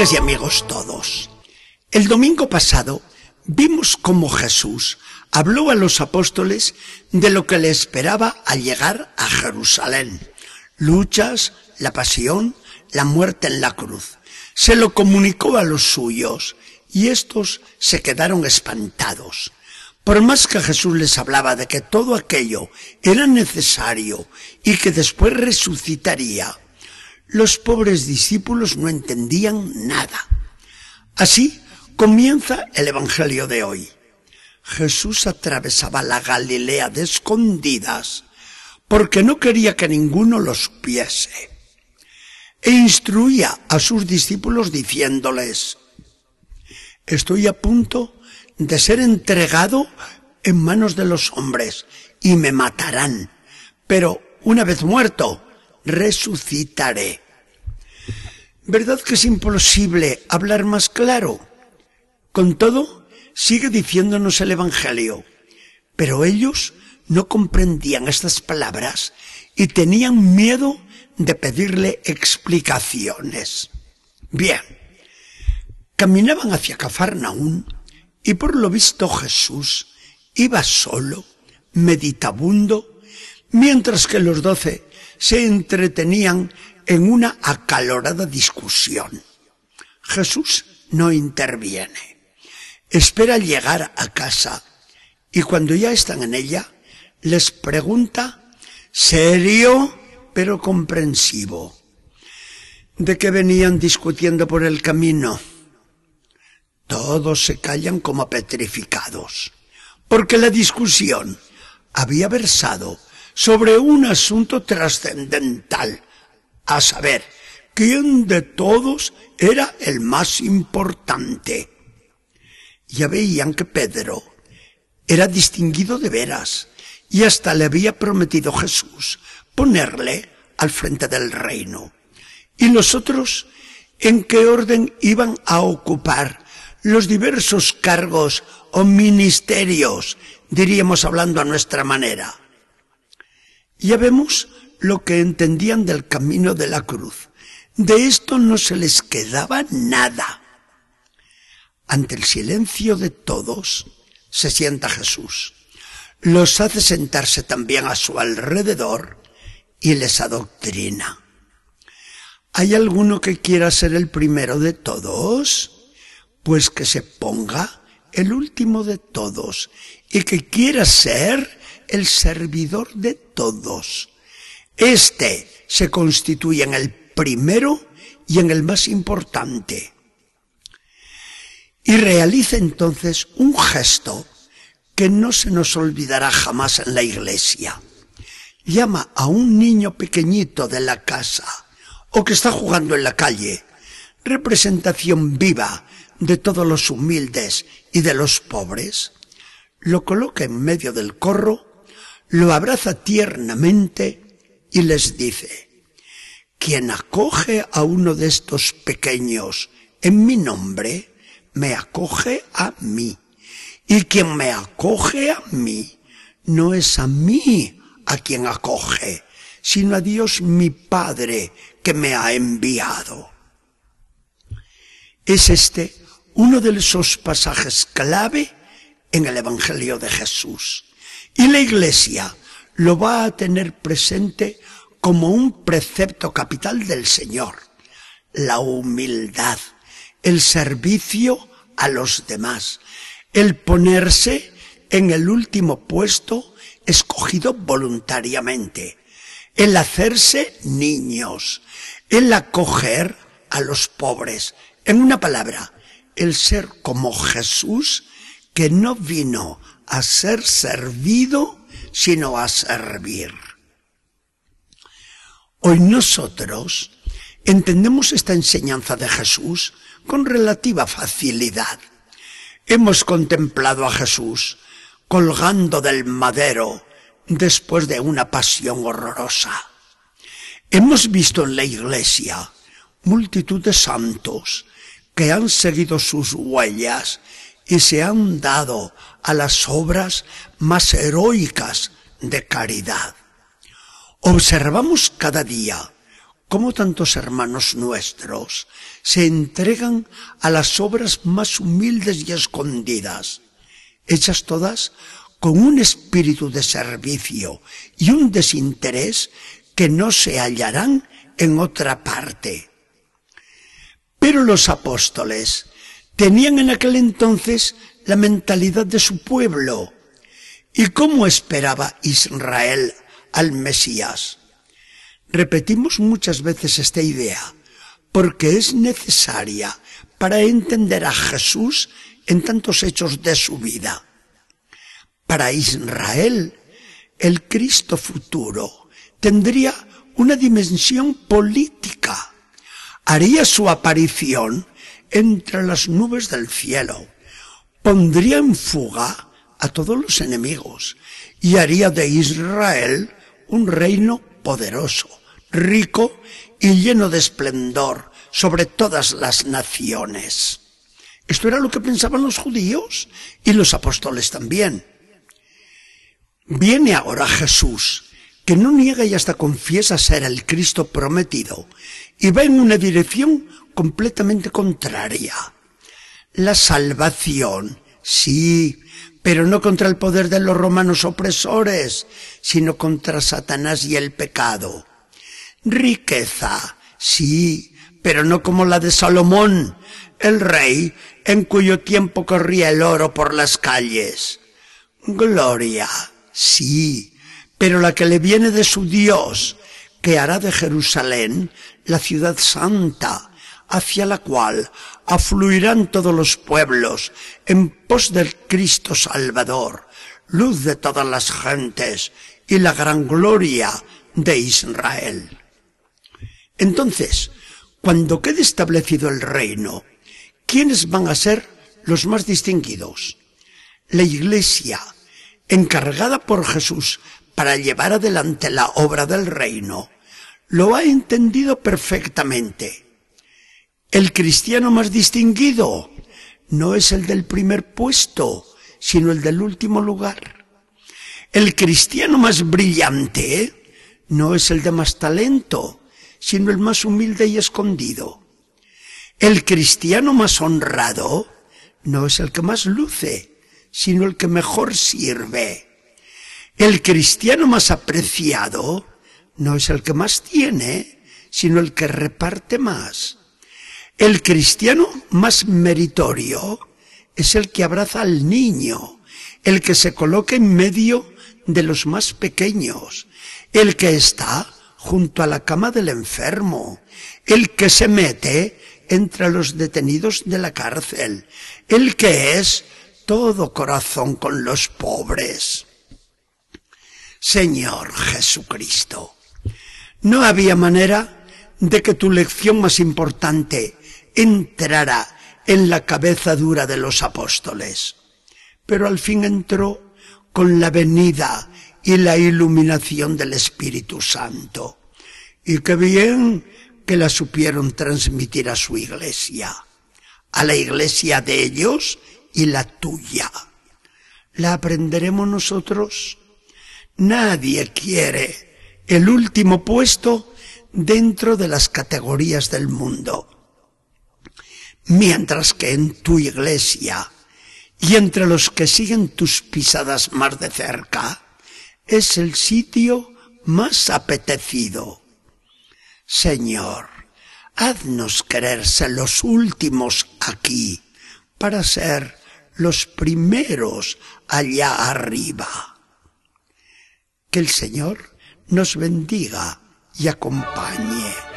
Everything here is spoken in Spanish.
Amigas y amigos todos, el domingo pasado vimos cómo Jesús habló a los apóstoles de lo que le esperaba al llegar a Jerusalén. Luchas, la pasión, la muerte en la cruz. Se lo comunicó a los suyos y estos se quedaron espantados. Por más que Jesús les hablaba de que todo aquello era necesario y que después resucitaría, los pobres discípulos no entendían nada. Así comienza el Evangelio de hoy. Jesús atravesaba la Galilea de escondidas porque no quería que ninguno lo supiese. E instruía a sus discípulos diciéndoles, estoy a punto de ser entregado en manos de los hombres y me matarán. Pero una vez muerto, resucitaré. ¿Verdad que es imposible hablar más claro? Con todo, sigue diciéndonos el Evangelio. Pero ellos no comprendían estas palabras y tenían miedo de pedirle explicaciones. Bien, caminaban hacia Cafarnaún y por lo visto Jesús iba solo, meditabundo, mientras que los doce se entretenían en una acalorada discusión. Jesús no interviene. Espera llegar a casa y cuando ya están en ella, les pregunta, serio pero comprensivo, de qué venían discutiendo por el camino. Todos se callan como petrificados, porque la discusión había versado sobre un asunto trascendental, a saber, quién de todos era el más importante. Ya veían que Pedro era distinguido de veras y hasta le había prometido Jesús ponerle al frente del reino. ¿Y los otros en qué orden iban a ocupar los diversos cargos o ministerios, diríamos hablando a nuestra manera. Ya vemos lo que entendían del camino de la cruz. De esto no se les quedaba nada. Ante el silencio de todos se sienta Jesús. Los hace sentarse también a su alrededor y les adoctrina. ¿Hay alguno que quiera ser el primero de todos? pues que se ponga el último de todos y que quiera ser el servidor de todos. Este se constituye en el primero y en el más importante. Y realiza entonces un gesto que no se nos olvidará jamás en la iglesia. Llama a un niño pequeñito de la casa o que está jugando en la calle, representación viva de todos los humildes y de los pobres, lo coloca en medio del corro, lo abraza tiernamente y les dice, quien acoge a uno de estos pequeños en mi nombre, me acoge a mí. Y quien me acoge a mí, no es a mí a quien acoge, sino a Dios mi Padre que me ha enviado. Es este uno de esos pasajes clave en el Evangelio de Jesús. Y la Iglesia lo va a tener presente como un precepto capital del Señor. La humildad, el servicio a los demás, el ponerse en el último puesto escogido voluntariamente, el hacerse niños, el acoger a los pobres. En una palabra, el ser como Jesús, que no vino a ser servido, sino a servir. Hoy nosotros entendemos esta enseñanza de Jesús con relativa facilidad. Hemos contemplado a Jesús colgando del madero después de una pasión horrorosa. Hemos visto en la iglesia multitud de santos que han seguido sus huellas y se han dado a las obras más heroicas de caridad. Observamos cada día cómo tantos hermanos nuestros se entregan a las obras más humildes y escondidas, hechas todas con un espíritu de servicio y un desinterés que no se hallarán en otra parte. Pero los apóstoles tenían en aquel entonces la mentalidad de su pueblo. ¿Y cómo esperaba Israel al Mesías? Repetimos muchas veces esta idea porque es necesaria para entender a Jesús en tantos hechos de su vida. Para Israel, el Cristo futuro tendría una dimensión política. Haría su aparición entre las nubes del cielo, pondría en fuga a todos los enemigos y haría de Israel un reino poderoso, rico y lleno de esplendor sobre todas las naciones. Esto era lo que pensaban los judíos y los apóstoles también. Viene ahora Jesús, que no niega y hasta confiesa ser el Cristo prometido, y va en una dirección completamente contraria. La salvación, sí, pero no contra el poder de los romanos opresores, sino contra Satanás y el pecado. Riqueza, sí, pero no como la de Salomón, el rey en cuyo tiempo corría el oro por las calles. Gloria, sí, pero la que le viene de su Dios, que hará de Jerusalén la ciudad santa, hacia la cual afluirán todos los pueblos en pos del Cristo Salvador, luz de todas las gentes y la gran gloria de Israel. Entonces, cuando quede establecido el reino, ¿quiénes van a ser los más distinguidos? La Iglesia, encargada por Jesús para llevar adelante la obra del reino, lo ha entendido perfectamente. El cristiano más distinguido no es el del primer puesto, sino el del último lugar. El cristiano más brillante no es el de más talento, sino el más humilde y escondido. El cristiano más honrado no es el que más luce, sino el que mejor sirve. El cristiano más apreciado no es el que más tiene, sino el que reparte más. El cristiano más meritorio es el que abraza al niño, el que se coloca en medio de los más pequeños, el que está junto a la cama del enfermo, el que se mete entre los detenidos de la cárcel, el que es todo corazón con los pobres. Señor Jesucristo, no había manera de que tu lección más importante entrara en la cabeza dura de los apóstoles, pero al fin entró con la venida y la iluminación del Espíritu Santo. Y qué bien que la supieron transmitir a su iglesia, a la iglesia de ellos y la tuya. ¿La aprenderemos nosotros? Nadie quiere el último puesto dentro de las categorías del mundo. Mientras que en tu iglesia y entre los que siguen tus pisadas más de cerca, es el sitio más apetecido. Señor, haznos quererse los últimos aquí para ser los primeros allá arriba. Que el Señor nos bendiga y acompañe.